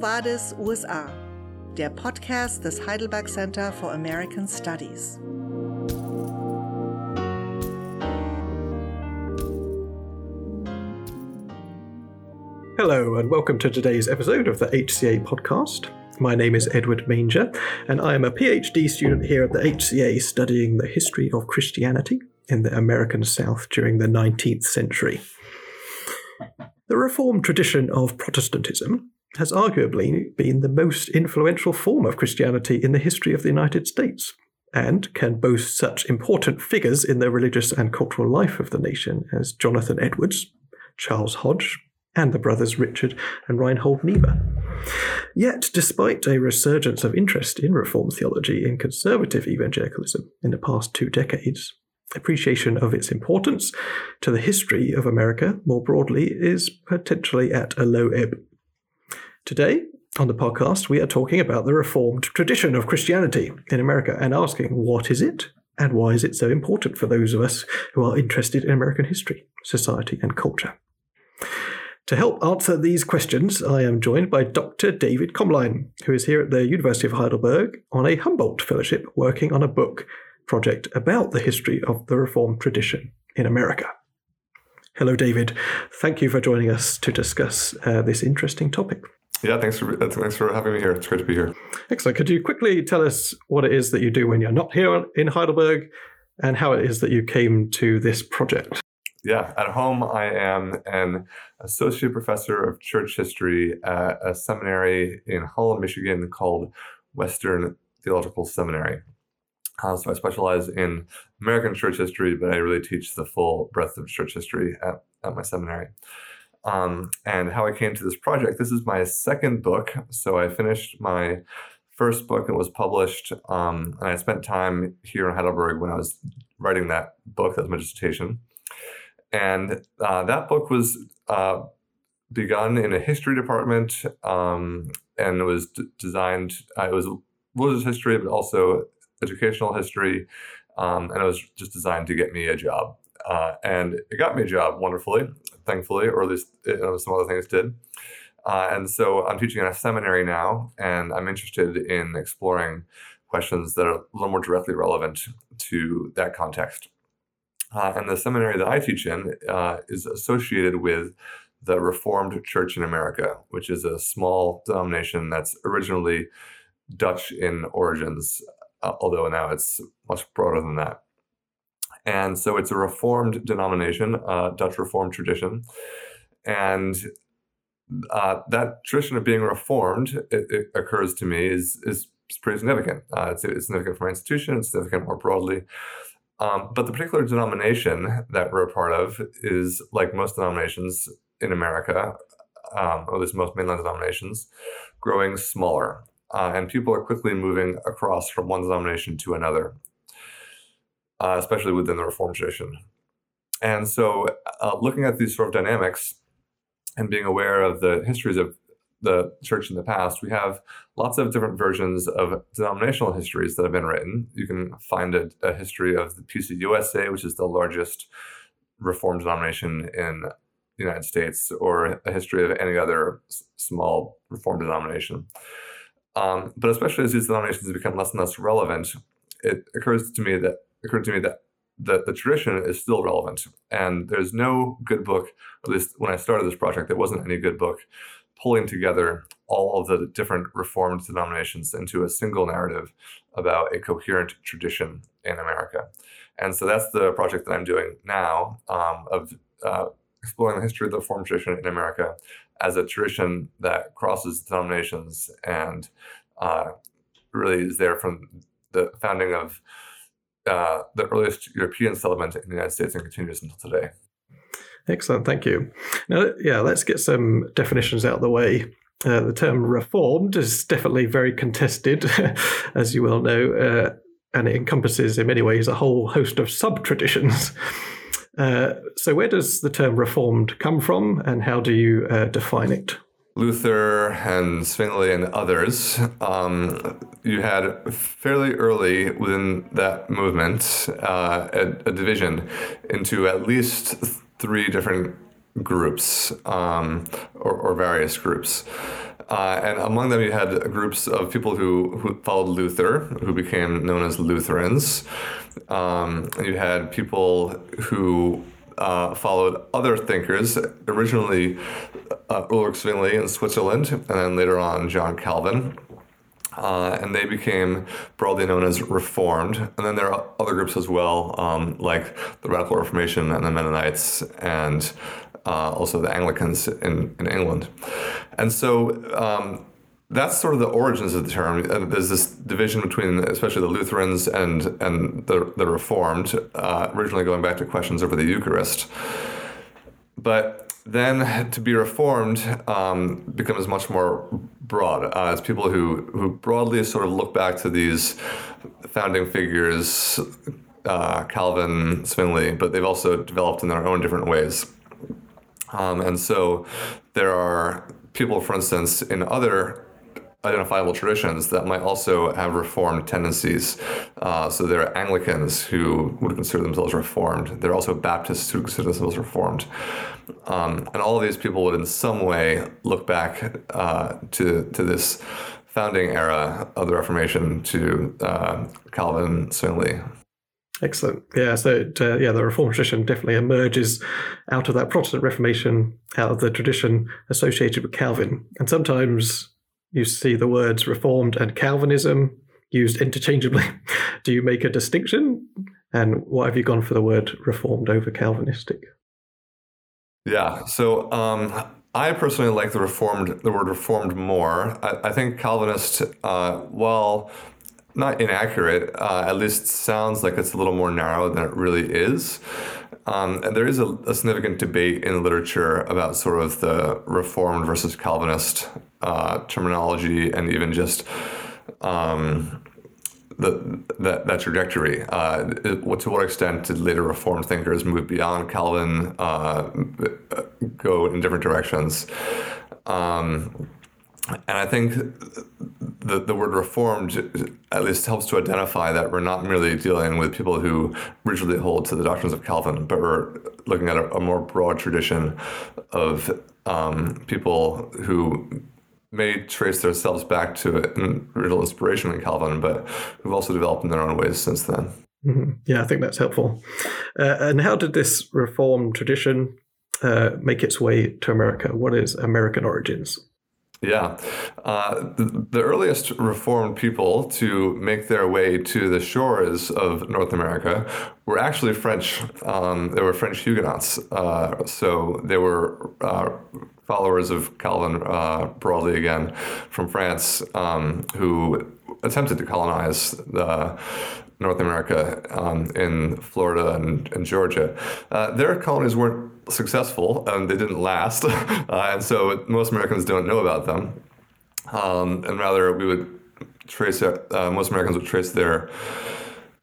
Vadis USA, der Podcast des Heidelberg Center for American Studies. Hello, and welcome to today's episode of the HCA podcast. My name is Edward Manger, and I am a PhD student here at the HCA studying the history of Christianity in the American South during the 19th century. The Reformed tradition of Protestantism has arguably been the most influential form of Christianity in the history of the United States, and can boast such important figures in the religious and cultural life of the nation as Jonathan Edwards, Charles Hodge, and the brothers Richard and Reinhold Niebuhr. Yet, despite a resurgence of interest in Reformed theology in conservative evangelicalism in the past two decades, appreciation of its importance to the history of America more broadly is potentially at a low ebb. Today, on the podcast, we are talking about the Reformed tradition of Christianity in America and asking what is it and why is it so important for those of us who are interested in American history, society, and culture. To help answer these questions, I am joined by Dr. David Komline, who is here at the University of Heidelberg on a Humboldt Fellowship working on a book project about the history of the Reformed tradition in America. Hello, David. Thank you for joining us to discuss uh, this interesting topic. Yeah, thanks for thanks for having me here. It's great to be here. Excellent. Could you quickly tell us what it is that you do when you're not here in Heidelberg, and how it is that you came to this project? Yeah, at home I am an associate professor of church history at a seminary in Holland, Michigan called Western Theological Seminary. Uh, so I specialize in American church history, but I really teach the full breadth of church history at, at my seminary um, and how I came to this project. This is my second book. So I finished my first book and was published. Um, and I spent time here in Heidelberg when I was writing that book. That was my dissertation. And uh, that book was uh, begun in a history department um, and it was d- designed, uh, it was religious history, but also educational history. Um, and it was just designed to get me a job. Uh, and it got me a job wonderfully thankfully, or at least you know, some other things did. Uh, and so I'm teaching in a seminary now, and I'm interested in exploring questions that are a little more directly relevant to that context. Uh, and the seminary that I teach in uh, is associated with the Reformed Church in America, which is a small denomination that's originally Dutch in origins, uh, although now it's much broader than that. And so it's a Reformed denomination, uh, Dutch Reformed tradition. And uh, that tradition of being Reformed, it, it occurs to me, is, is pretty significant. Uh, it's, it's, significant for my institution, it's significant more broadly. Um, but the particular denomination that we're a part of is, like most denominations in America, um, or at least most mainline denominations, growing smaller. Uh, and people are quickly moving across from one denomination to another uh, especially within the Reform tradition. And so, uh, looking at these sort of dynamics and being aware of the histories of the church in the past, we have lots of different versions of denominational histories that have been written. You can find a, a history of the PCUSA, which is the largest Reformed denomination in the United States, or a history of any other s- small Reformed denomination. Um, but especially as these denominations become less and less relevant, it occurs to me that occurred to me that the, the tradition is still relevant. And there's no good book, at least when I started this project, there wasn't any good book pulling together all of the different reformed denominations into a single narrative about a coherent tradition in America. And so that's the project that I'm doing now um, of uh, exploring the history of the reformed tradition in America as a tradition that crosses denominations and uh, really is there from the founding of uh, the earliest European settlement in the United States and continues until today. Excellent, thank you. Now, yeah, let's get some definitions out of the way. Uh, the term reformed is definitely very contested, as you well know, uh, and it encompasses in many ways a whole host of sub traditions. Uh, so, where does the term reformed come from, and how do you uh, define it? Luther and Zwingli and others, um, you had fairly early within that movement uh, a, a, division into at least three different groups um, or, or, various groups. Uh, and among them, you had groups of people who, who followed Luther, who became known as Lutherans. Um, you had people who uh, followed other thinkers, originally uh, Ulrich Zwingli in Switzerland, and then later on John Calvin. Uh, and they became broadly known as Reformed. And then there are other groups as well, um, like the Radical Reformation and the Mennonites, and uh, also the Anglicans in, in England. And so um, that's sort of the origins of the term. There's this division between, especially the Lutherans and and the the Reformed, uh, originally going back to questions over the Eucharist. But then to be reformed um, becomes much more broad uh, as people who, who broadly sort of look back to these founding figures, uh, Calvin, Zwingli, but they've also developed in their own different ways. Um, and so there are people, for instance, in other identifiable traditions that might also have reformed tendencies. Uh, so there are Anglicans who would consider themselves reformed. There are also Baptists who consider themselves reformed. Um, and all of these people would, in some way, look back uh, to to this founding era of the Reformation, to uh, Calvin, Zwingli. Excellent. Yeah. So, uh, yeah, the Reformed tradition definitely emerges out of that Protestant Reformation, out of the tradition associated with Calvin. And sometimes you see the words Reformed and Calvinism used interchangeably. Do you make a distinction? And why have you gone for the word Reformed over Calvinistic? Yeah. So um, I personally like the reformed, the word reformed more. I, I think Calvinist, uh, while not inaccurate, uh, at least sounds like it's a little more narrow than it really is. Um, and there is a, a, significant debate in literature about sort of the Reformed versus Calvinist uh, terminology and even just um, the, that, that trajectory. Uh, to what extent did later Reformed thinkers move beyond Calvin, uh, go in different directions? Um, and I think the, the word reformed at least helps to identify that we're not merely dealing with people who rigidly hold to the doctrines of Calvin, but we're looking at a, a more broad tradition of um, people who may trace themselves back to an original inspiration in Calvin, but who've also developed in their own ways since then. Mm-hmm. Yeah, I think that's helpful. Uh, and how did this reform tradition uh, make its way to America? What is American origins? Yeah. Uh, the, the, earliest Reformed people to make their way to the shores of North America were actually French. Um, they were French Huguenots. Uh, so they were uh, followers of Calvin uh, broadly again from France um, who attempted to colonize the North America um, in Florida and, and Georgia. Uh, their colonies weren't successful and they didn't last, uh, and so most Americans don't know about them. Um, and rather, we would trace uh, most Americans would trace their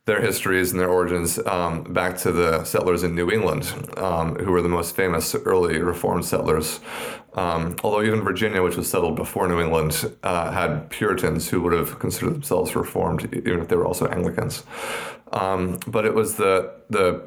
their histories and their origins um, back to the settlers in New England, um, who were the most famous early Reformed settlers. Um, although even Virginia, which was settled before New England, uh, had Puritans who would have considered themselves Reformed, even if they were also Anglicans. Um, but it was the the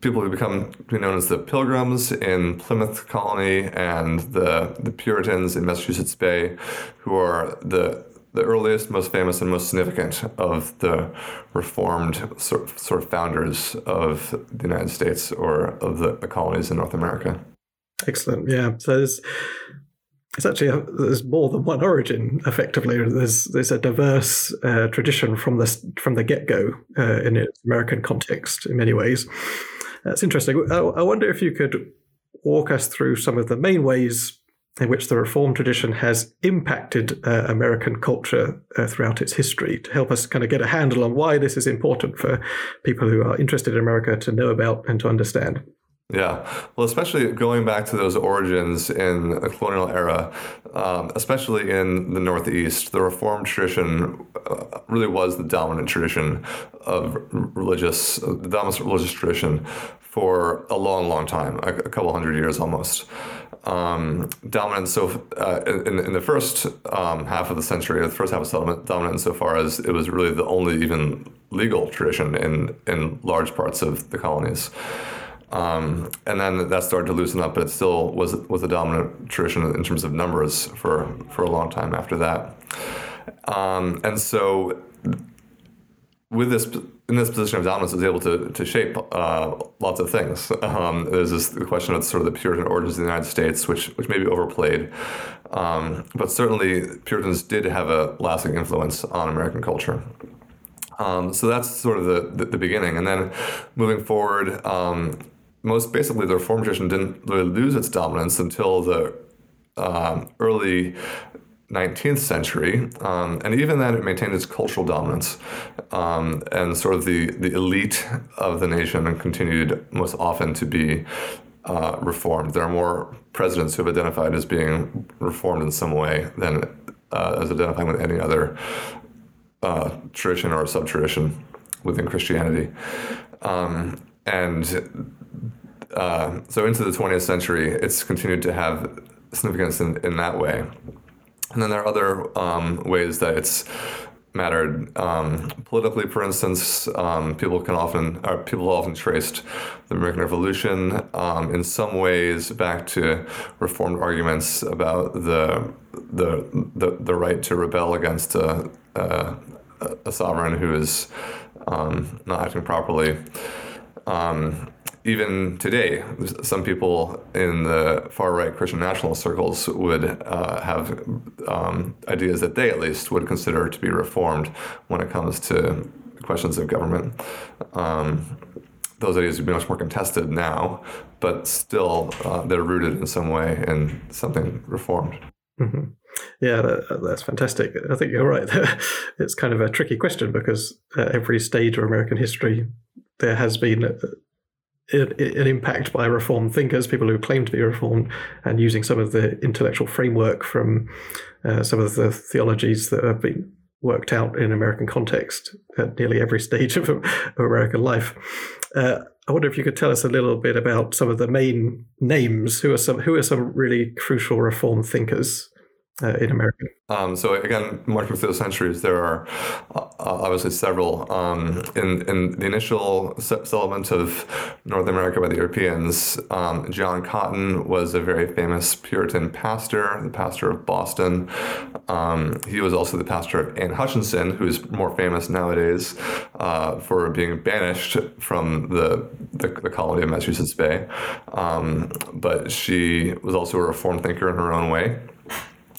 people who become known as the Pilgrims in Plymouth Colony and the the Puritans in Massachusetts Bay, who are the the earliest, most famous, and most significant of the reformed sort of, sort of founders of the United States or of the, the colonies in North America. Excellent. Yeah. So there's it's actually a, there's more than one origin. Effectively, there's there's a diverse uh, tradition from the from the get go uh, in its American context in many ways. That's interesting. I, wonder if you could walk us through some of the main ways in which the Reform tradition has impacted uh, American culture uh, throughout its history to help us kind of get a handle on why this is important for people who are interested in America to know about and to understand. Yeah, well, especially going back to those origins in the colonial era, um, especially in the Northeast, the Reformed tradition uh, really was the dominant tradition of religious, the dominant religious tradition for a long, long time, a, a couple hundred years almost um, dominant so uh, in, in the first um, half of the century, the first half of settlement, dominant insofar as it was really the only even legal tradition in in large parts of the colonies. Um, and then that started to loosen up, but it still was was a dominant tradition in terms of numbers for for a long time after that. Um, and so, with this in this position of dominance, is able to to shape uh, lots of things. Um, there's this the question of sort of the Puritan origins of the United States, which which may be overplayed, um, but certainly Puritans did have a lasting influence on American culture. Um, so that's sort of the, the, the, beginning. And then moving forward, um, most basically the Reformed tradition didn't really lose its dominance until the um, early 19th century, um, and even then it maintained its cultural dominance, um, and sort of the, the elite of the nation continued most often to be uh, reformed. There are more presidents who have identified as being reformed in some way than uh, as identifying with any other uh, tradition or sub tradition within Christianity. Um, and uh, so into the 20th century, it's continued to have significance in, in that way. And then there are other um, ways that it's mattered um, politically. For instance, um, people can often, or people often traced the American Revolution um, in some ways back to reformed arguments about the the the, the right to rebel against a, a, a sovereign who is um, not acting properly. Um, even today, some people in the far right Christian nationalist circles would uh, have um, ideas that they, at least, would consider to be reformed when it comes to questions of government. Um, those ideas would be much more contested now, but still, uh, they're rooted in some way in something reformed. Mm-hmm. Yeah, that, that's fantastic. I think you're right. it's kind of a tricky question because at every stage of American history, there has been an impact by reformed thinkers, people who claim to be reformed, and using some of the intellectual framework from uh, some of the theologies that have been worked out in American context at nearly every stage of, of American life. Uh, I wonder if you could tell us a little bit about some of the main names. Who are some Who are some really crucial reform thinkers uh, in America? Um, so again, marching through the centuries, there are uh, obviously several. Um, in in the initial settlement of North America by the Europeans, um, John Cotton was a very famous Puritan pastor, the pastor of Boston. Um, he was also the pastor of Anne Hutchinson, who's more famous nowadays uh, for being banished from the, the, the colony of Massachusetts Bay. Um, but she was also a reform thinker in her own way.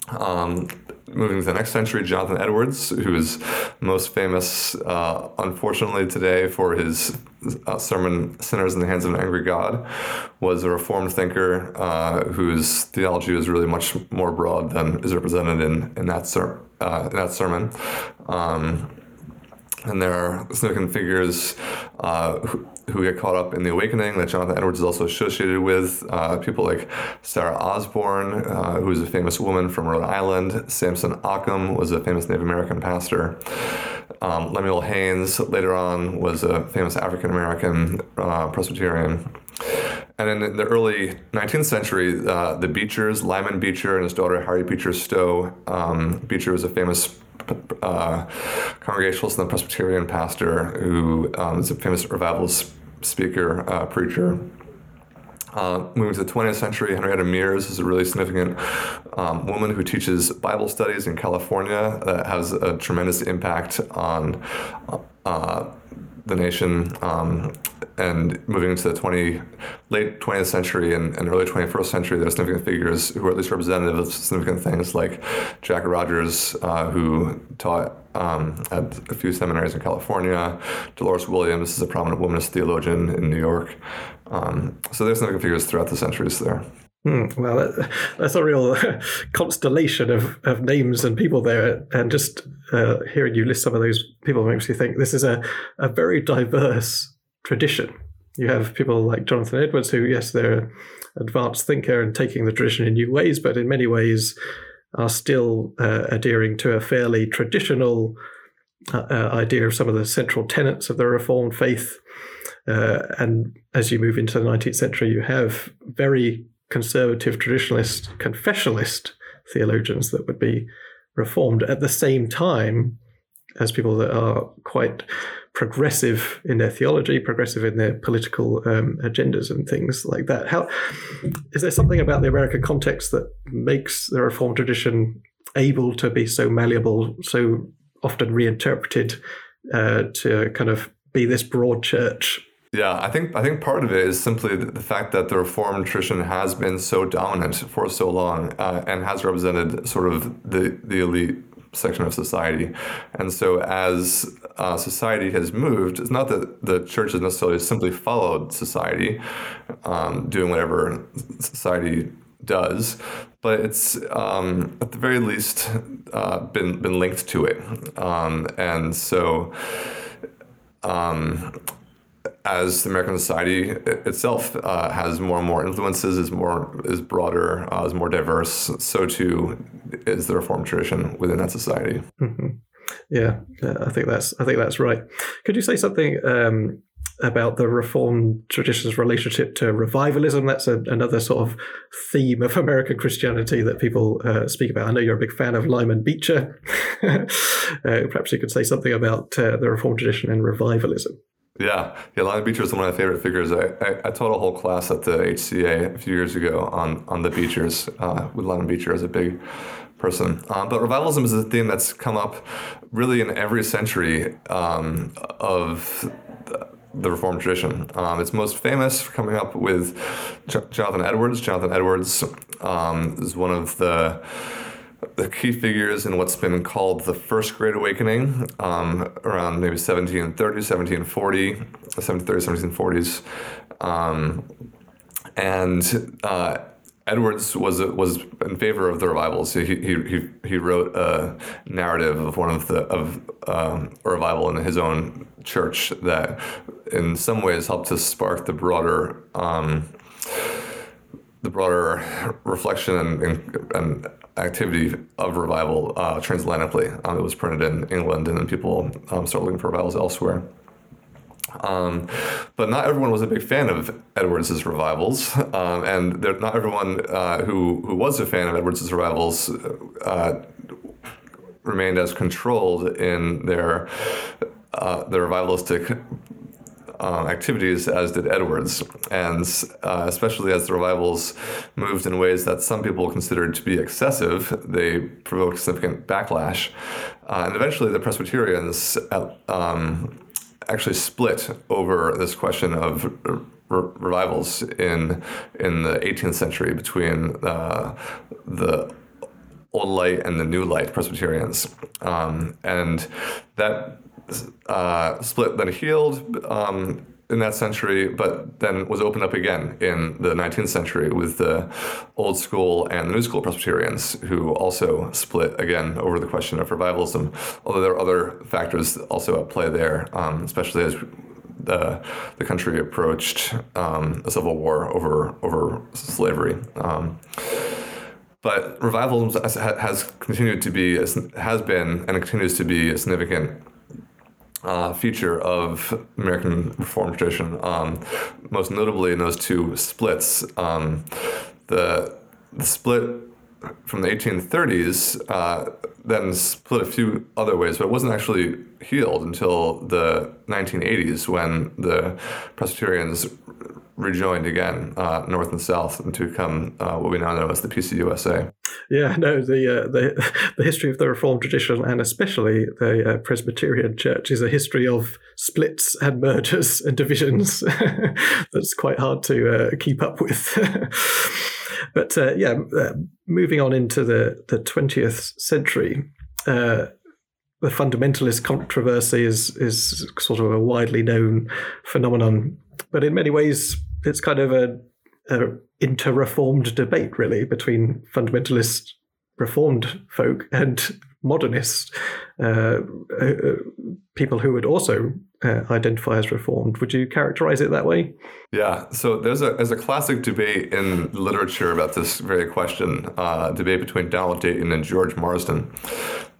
Um, moving to the next century, Jonathan Edwards, who is most famous, uh, unfortunately, today for his uh, sermon "Sinners in the Hands of an Angry God," was a Reformed thinker uh, whose theology was really much more broad than is represented in in that ser- uh, in that sermon. Um, and there are significant figures uh, who, get caught up in the awakening that Jonathan Edwards is also associated with. Uh, people like Sarah Osborne, uh, who is a famous woman from Rhode Island. Samson Occom was a famous Native American pastor. Um, Lemuel Haynes later on was a famous African American uh, Presbyterian. And in the early 19th century, uh, the Beechers, Lyman Beecher and his daughter Harriet Beecher Stowe. Um, Beecher was a famous uh, Congregationalist and Presbyterian pastor who um, is a famous revivalist speaker, uh, preacher. Uh, moving to the 20th century, Henrietta Mears is a really significant um, woman who teaches Bible studies in California that has a tremendous impact on uh, the nation. Um, and moving into the 20, late 20th century and, and early 21st century, there are significant figures who are at least representative of significant things like Jack Rogers, uh, who taught um, at a few seminaries in California. Dolores Williams is a prominent womanist theologian in New York. Um, so there's significant figures throughout the centuries there. Hmm, well, that, that's a real constellation of, of names and people there. And just uh, hearing you list some of those people makes me think this is a, a very diverse tradition. You have people like Jonathan Edwards, who, yes, they're an advanced thinker and taking the tradition in new ways, but in many ways are still uh, adhering to a fairly traditional uh, uh idea of some of the central tenets of the Reformed faith. Uh, and as you move into the 19th century, you have very conservative, traditionalist, confessionalist theologians that would be reformed at the same time as people that are quite progressive in their theology, progressive in their political um, agendas and things like that. How is there something about the American context that makes the Reformed tradition able to be so malleable, so often reinterpreted uh, to kind of be this broad church? Yeah, I think I think part of it is simply the, fact that the Reformed tradition has been so dominant for so long uh, and has represented sort of the the elite section of society. And so, as uh, society has moved, it's not that the church has necessarily simply followed society, um, doing whatever society does, but it's um, at the very least uh, been been linked to it, um, and so. Um, as the American society itself uh, has more and more influences, is more is broader, uh, is more diverse, so too is the reform tradition within that society. Mm-hmm. Yeah, I think that's I think that's right. Could you say something um, about the reform tradition's relationship to revivalism? That's a, another sort of theme of American Christianity that people uh, speak about. I know you're a big fan of Lyman Beecher. uh, perhaps you could say something about uh, the reform tradition and revivalism. Yeah, yeah. Lyman Beecher is one of my favorite figures. I, I, I, taught a whole class at the HCA a few years ago on on the Beechers uh, with Lyman Beecher as a big person. Um, but revivalism is a theme that's come up really in every century um, of the Reformed tradition. Um, it's most famous for coming up with Jonathan Edwards. Jonathan Edwards um, is one of the the key figures in what's been called the First Great Awakening um, around maybe 1730, 1740, 1730s, 1740s. Um, and uh, Edwards was was in favor of the revivals. He he he, wrote a narrative of one of the of um, a revival in his own church that, in some ways, helped to spark the broader um, the broader reflection and, and, and activity of revival uh, transatlantically. Um, it was printed in England, and then people um, started looking for revivals elsewhere. Um, but not everyone was a big fan of Edwards's revivals, um, and there, not everyone uh, who who was a fan of Edwards's revivals uh, remained as controlled in their uh, the revivalistic um, activities as did Edwards, and uh, especially as the revivals moved in ways that some people considered to be excessive, they provoked significant backlash. Uh, and eventually, the Presbyterians um, actually split over this question of re- revivals in in the 18th century between uh, the Old Light and the New Light Presbyterians, um, and that uh, split then healed um, in that century, but then was opened up again in the 19th century with the old school and the new school Presbyterians, who also split again over the question of revivalism. Although there are other factors also at play there, um, especially as the the country approached um, a civil war over over slavery. Um, but revivalism has, continued to be has been and continues to be a significant uh, feature of American Reformed tradition. Um, most notably in those two splits, um, the the split from the 1830s uh, then split a few other ways, but it wasn't actually healed until the 1980s when the Presbyterians rejoined again, uh, North and South, and to become uh, what we now know as the PCUSA. Yeah, no, the, uh, the the history of the Reformed tradition, and especially the uh, Presbyterian Church, is a history of splits and mergers and divisions. That's quite hard to uh, keep up with. but uh, yeah, moving on into the the twentieth century the fundamentalist controversy is is sort of a widely known phenomenon, but in many ways it's kind of a, a inter-reformed debate really between fundamentalist reformed folk and modernist uh, uh, people who would also uh, identify as reformed. Would you characterize it that way? Yeah. So there's a there's a classic debate in literature about this very question. Uh, debate between Donald Dayton and George Marsden.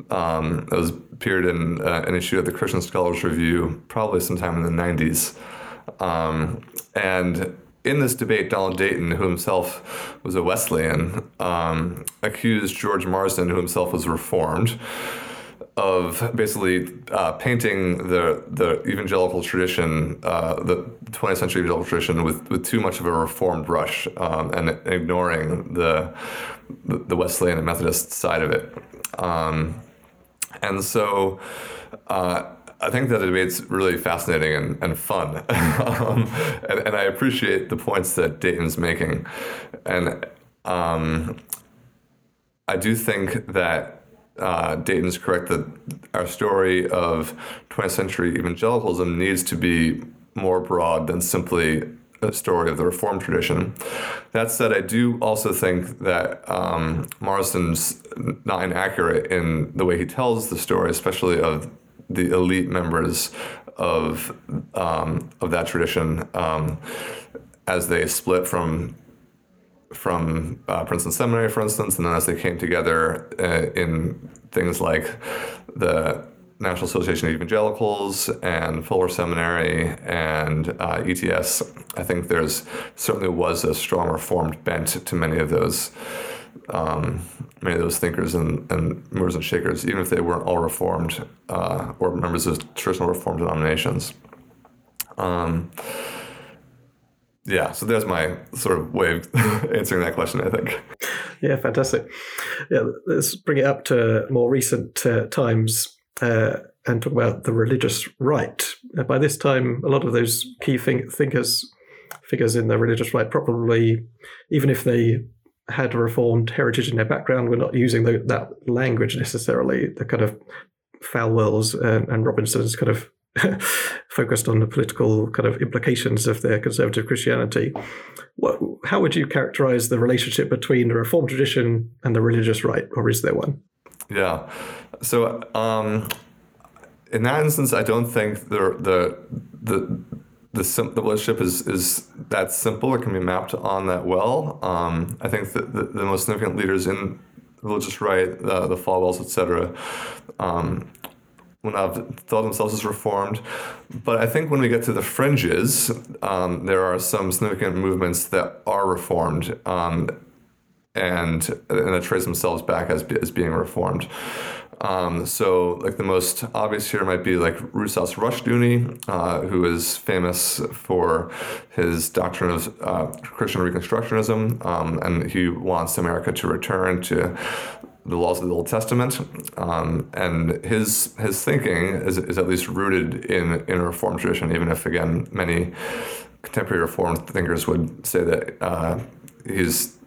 Um, it was appeared in uh, an issue of the Christian Scholars Review, probably sometime in the '90s. Um, and in this debate, Donald Dayton, who himself was a Wesleyan, um, accused George Marsden, who himself was Reformed, of basically uh, painting the the evangelical tradition, uh, the 20th century evangelical tradition, with, with too much of a reformed brush um, and ignoring the the Wesleyan and Methodist side of it. Um, and so uh, I think that debate's really fascinating and, and fun. um, and, and, I appreciate the points that Dayton's making. And um, I do think that uh, Dayton's correct that our story of 20th century evangelicalism needs to be more broad than simply a story of the Reformed tradition. That said, I do also think that um, not inaccurate in the way he tells the story, especially of the elite members of um, of that tradition um, as they split from from uh, Princeton Seminary, for instance, and then as they came together uh, in things like the National Association of Evangelicals and Fuller Seminary and uh, ETS, I think there's certainly was a strong Reformed bent to many of those um, many of those thinkers and, and movers and shakers, even if they weren't all Reformed uh, or members of traditional Reformed denominations. Um, yeah, so there's my sort of way of answering that question, I think. Yeah, fantastic. Yeah, let's bring it up to more recent uh, times uh, and talk about the religious right. Uh, by this time, a lot of those key think- thinkers, figures in the religious right, probably, even if they had a reformed heritage in their background, were not using the, that language necessarily. The kind of Falwell's and, and Robertson's kind of focused on the political kind of implications of their conservative Christianity. What, how would you characterize the relationship between the Reformed tradition and the religious right, or is there one? Yeah. So, um, in that instance, I don't think the the the the, sim- the relationship is is that simple. It can be mapped on that well. Um, I think that the, the, most significant leaders in religious right, uh, the Falwells, etc., um, not have thought themselves as reformed. But I think when we get to the fringes, um, there are some significant movements that are reformed. Um, and, and that trace themselves back as, as being reformed. Um, so, like the most obvious here might be like Rousas Rushdoony, uh, who is famous for his doctrine of uh, Christian Reconstructionism, um, and he wants America to return to the laws of the Old Testament, um, and his his thinking is, is at least rooted in in a Reformed tradition, even if again many contemporary Reformed thinkers would say that uh, he's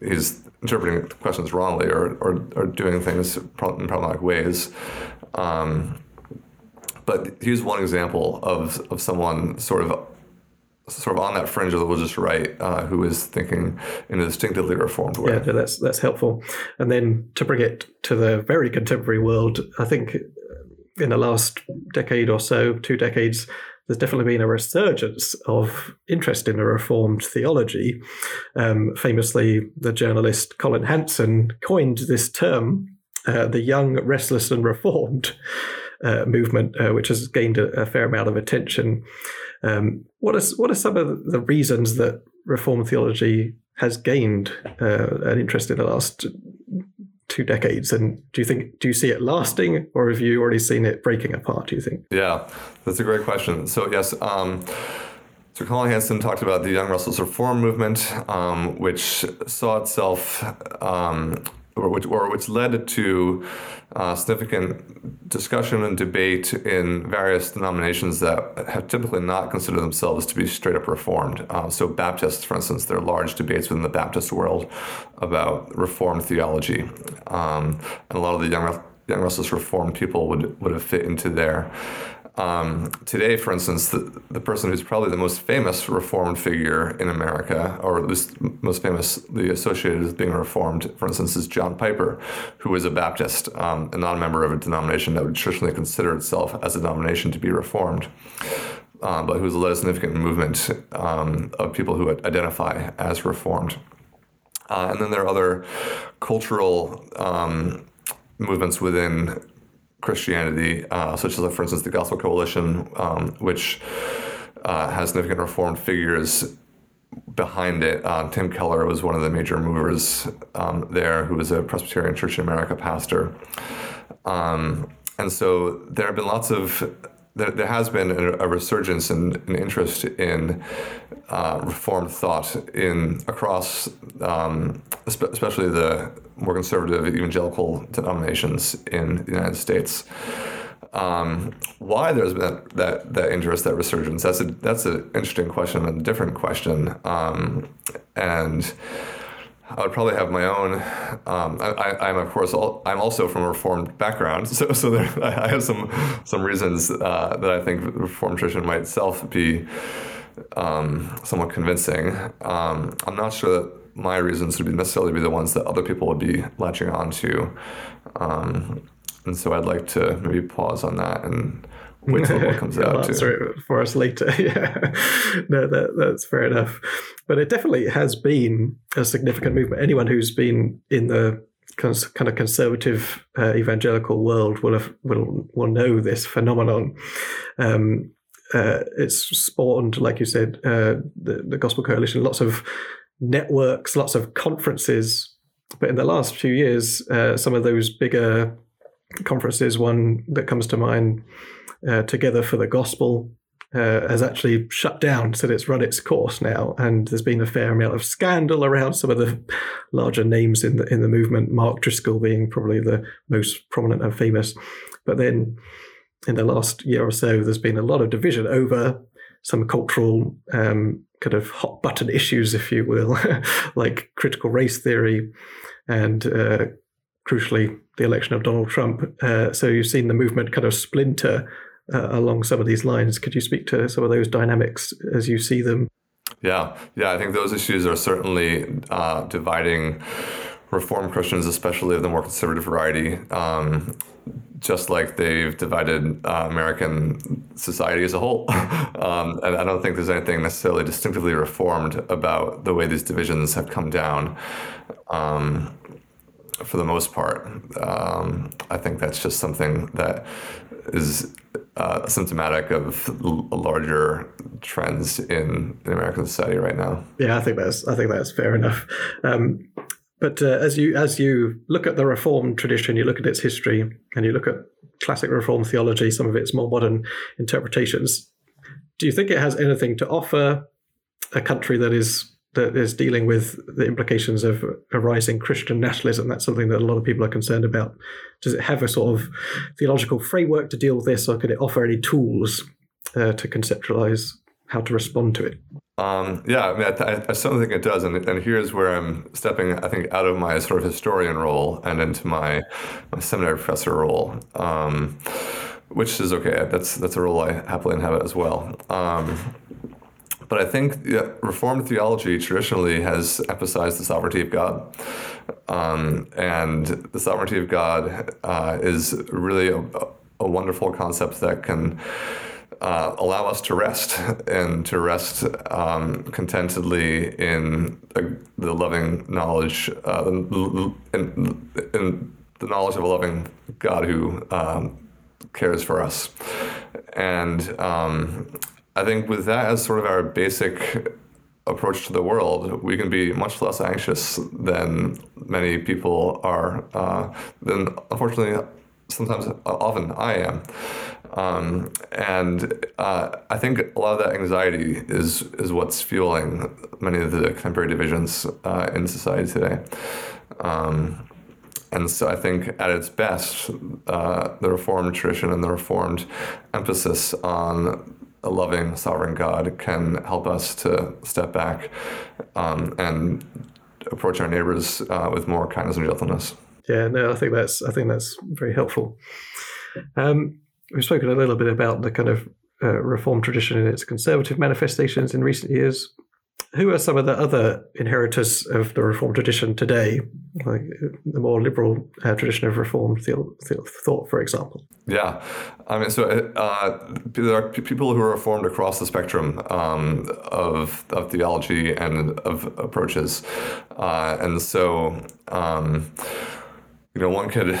he's interpreting questions wrongly or, or, or doing things in problematic ways. Um, but here's one example of, of someone sort of sort of on that fringe of the religious right uh, who is thinking in a distinctively reformed way. Yeah, that's that's helpful. And then to bring it to the very contemporary world, I think in the last decade or so, two decades, there's definitely been a resurgence of interest in a reformed theology. Um, famously, the journalist Collin Hansen coined this term, uh, the young, restless, and reformed uh, movement, uh, which has gained a, a, fair amount of attention. Um, what, is, what are some of the reasons that reformed theology has gained uh, an interest in the last two decades. And do you think do you see it lasting, or have you already seen it breaking apart? Do you think? Yeah, that's a great question. So yes. Um, so Collin Hansen talked about the Young Restless Reform movement, um, which saw itself um, or which, or which led to uh, significant discussion and debate in various denominations that have typically not considered themselves to be straight up reformed. Uh, so, Baptists, for instance, there are large debates within the Baptist world about reformed theology. Um, and a lot of the young, young restless reformed people would, would have fit into there. Um, today, for instance, the, the person who's probably the most famous Reformed figure in America, or at least most famously associated with being Reformed, for instance, is John Piper, who is a Baptist um, and not a member of a denomination that would traditionally consider itself as a denomination to be Reformed. Um, but who's led a significant movement um, of people who identify as Reformed. Uh, and then there are other cultural um, movements within Christianity, uh, such as, for instance, the Gospel Coalition, um, which uh, has significant Reformed figures behind it. Uh, Tim Keller was one of the major movers um, there, who was a Presbyterian Church in America pastor. Um, and so there have been lots of there, there has been a, a resurgence in, interest in uh, reformed thought in across, um, especially the more conservative evangelical denominations in the United States. Um, why there's been that, that, that interest, that resurgence? That's a that's an interesting question and a different question. Um, and I would probably have my own. Um, I, am of course all, I'm also from a reformed background, so so there, I have some some reasons uh, that I think the reformed tradition might itself be um, somewhat convincing. Um, I'm not sure that my reasons would be necessarily be the ones that other people would be latching on to. Um, and so I'd like to maybe pause on that and wait till what comes out. Answer it for us later. yeah, no, that, that's fair enough. But it definitely has been a significant movement. Anyone who's been in the kind of conservative uh, evangelical world will have will will know this phenomenon. Um, uh, it's spawned, like you said, uh, the, the Gospel Coalition, lots of networks, lots of conferences. But in the last few years, uh, some of those bigger conferences, one that comes to mind, uh, Together for the Gospel, uh, has actually shut down, said it's run its course now, and there's been a fair amount of scandal around some of the larger names in the in the movement. Mark Driscoll being probably the most prominent and famous, but then in the last year or so, there's been a lot of division over some cultural um, kind of hot button issues, if you will, like critical race theory and uh, crucially the election of Donald Trump. Uh, so you've seen the movement kind of splinter uh, along some of these lines. Could you speak to some of those dynamics as you see them? Yeah, yeah, I think those issues are certainly uh, dividing Reformed Christians, especially of the more conservative variety. Um, just like they've divided uh, American society as a whole. um, and I don't think there's anything necessarily distinctively reformed about the way these divisions have come down. Um, for the most part, um, I think that's just something that is uh, symptomatic of larger trends in, in, American society right now. Yeah, I think that's I think that's fair enough. Um, but uh, as you as you look at the Reformed tradition, you look at its history, and you look at classic Reformed theology, some of its more modern interpretations. Do you think it has anything to offer a country that is that is dealing with the implications of a rising Christian nationalism? That's something that a lot of people are concerned about. Does it have a sort of theological framework to deal with this, or could it offer any tools uh, to conceptualize how to respond to it? Um, yeah, I mean, I, I, certainly think it does, and, and here's where I'm stepping, I think, out of my sort of historian role and into my, my seminary professor role, um, which is okay. That's that's a role I happily inhabit as well. Um, but I think yeah, Reformed theology traditionally has emphasized the sovereignty of God, um, and the sovereignty of God uh, is really a, a wonderful concept that can uh, allow us to rest and to rest um, contentedly in the loving knowledge, uh, in, the knowledge of a loving God who um, cares for us. And um, I think with that as sort of our basic approach to the world, we can be much less anxious than many people are. Uh, than unfortunately, sometimes, often I am. Um, and uh, I think a lot of that anxiety is is what's fueling many of the contemporary divisions uh, in society today. Um, and so I think at its best, uh, the Reformed tradition and the Reformed emphasis on a loving, sovereign God can help us to step back um, and approach our neighbors uh, with more kindness and gentleness. Yeah, no, I think that's I think that's very helpful. Um, we've spoken a little bit about the kind of uh, reform tradition in its conservative manifestations in recent years. Who are some of the other inheritors of the reform tradition today, like the more liberal uh, tradition of reform thought, for example? Yeah, I mean, so uh, there are people who are reformed across the spectrum um, of, of theology and of approaches, uh, and so um, you know one could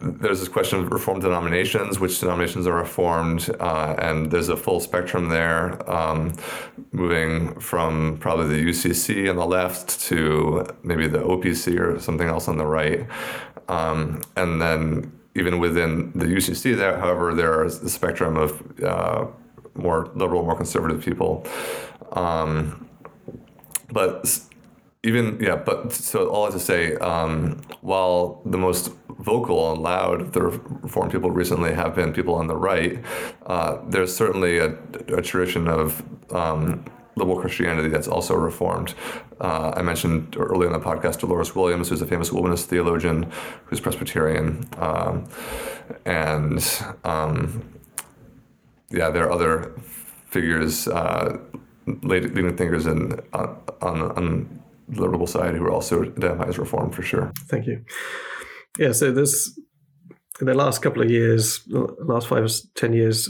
there's this question of reformed denominations, which denominations are reformed, uh, and there's a full spectrum there, um, moving from probably the UCC on the left to maybe the OPC or something else on the right. Um, and then even within the UCC, there, however, there is the spectrum of uh, more liberal, more conservative people. Um, but even yeah, but so all I have to say, um, while the most vocal and loud the reform people recently have been people on the right, uh, there's certainly a, a tradition of um, liberal Christianity that's also reformed. Uh, I mentioned earlier in the podcast Dolores Williams, who's a famous womanist theologian who's Presbyterian, um, and um, yeah, there are other figures, uh, leading thinkers in uh, on, on the liberal side who are also identify as reformed for sure. Thank you. Yeah, so there's in the last couple of years, last five or ten years,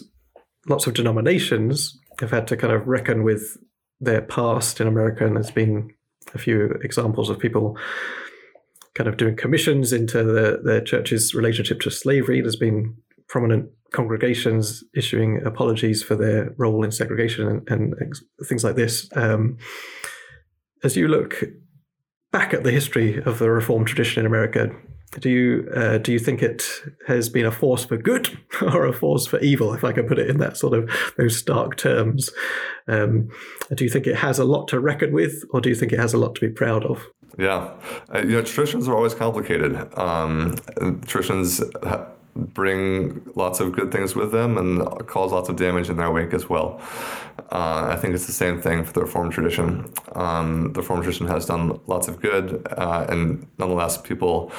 lots of denominations have had to kind of reckon with their past in America, and there's been a few examples of people kind of doing commissions into the, their church's relationship to slavery. There's been prominent congregations issuing apologies for their role in segregation and, and things like this. Um, as you look back at the history of the Reformed tradition in America, do you uh, do you think it has been a force for good or a force for evil, if I can put it in that sort of those stark terms? Um, do you think it has a lot to reckon with, or do you think it has a lot to be proud of? Yeah, uh, you know, traditions are always complicated. Um, traditions bring lots of good things with them and cause lots of damage in their wake as well. Uh, I think it's the same thing for the Reformed tradition. Um, the Reformed tradition has done lots of good, uh, and nonetheless, people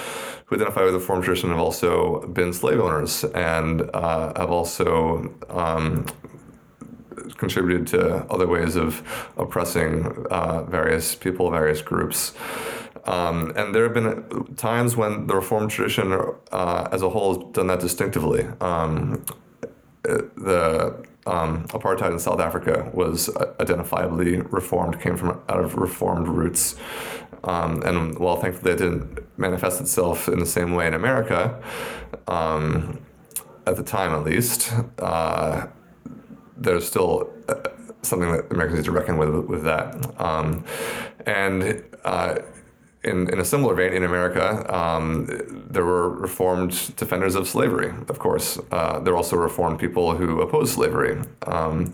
who identify with the Reformed tradition have also been slave owners and uh, have also um, contributed to other ways of oppressing uh, various people, various groups. Um, and there have been times when the Reformed tradition uh, as a whole has done that distinctively. Um, the um, apartheid in South Africa was identifiably reformed, came from out of reformed roots. Um, and while thankfully it didn't manifest itself in the same way in America, um, at the time at least, uh, there's still uh, something that Americans need to reckon with with that. Um, and uh, in, in a similar vein, in America, um, there were reformed defenders of slavery, of course. Uh, there were also reformed people who opposed slavery. Um,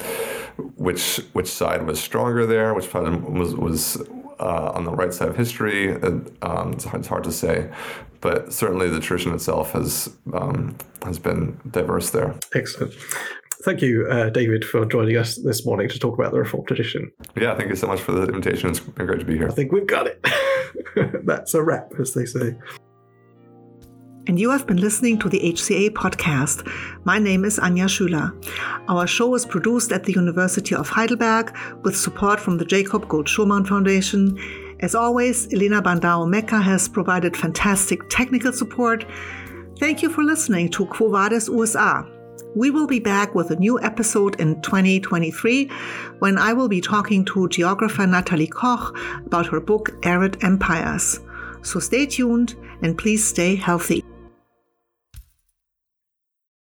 which which side was stronger there? Which side was was uh, on the right side of history? Um, it's, hard, it's, hard, to say, but certainly the tradition itself has um, has been diverse there. Excellent. Thank you, uh, David, for joining us this morning to talk about the Reformed tradition. Yeah, thank you so much for the invitation. It's been great to be here. I think we've got it. That's a wrap, as they say. And you have been listening to the HCA podcast. My name is Anja Schüler. Our show is produced at the University of Heidelberg with support from the Jacob Gould Schurman Foundation. As always, Elena Bandao Mecca has provided fantastic technical support. Thank you for listening to Quo Vadis USA. We will be back with a new episode in 2023 when I will be talking to geographer Natalie Koch about her book Arid Empires. So stay tuned and please stay healthy.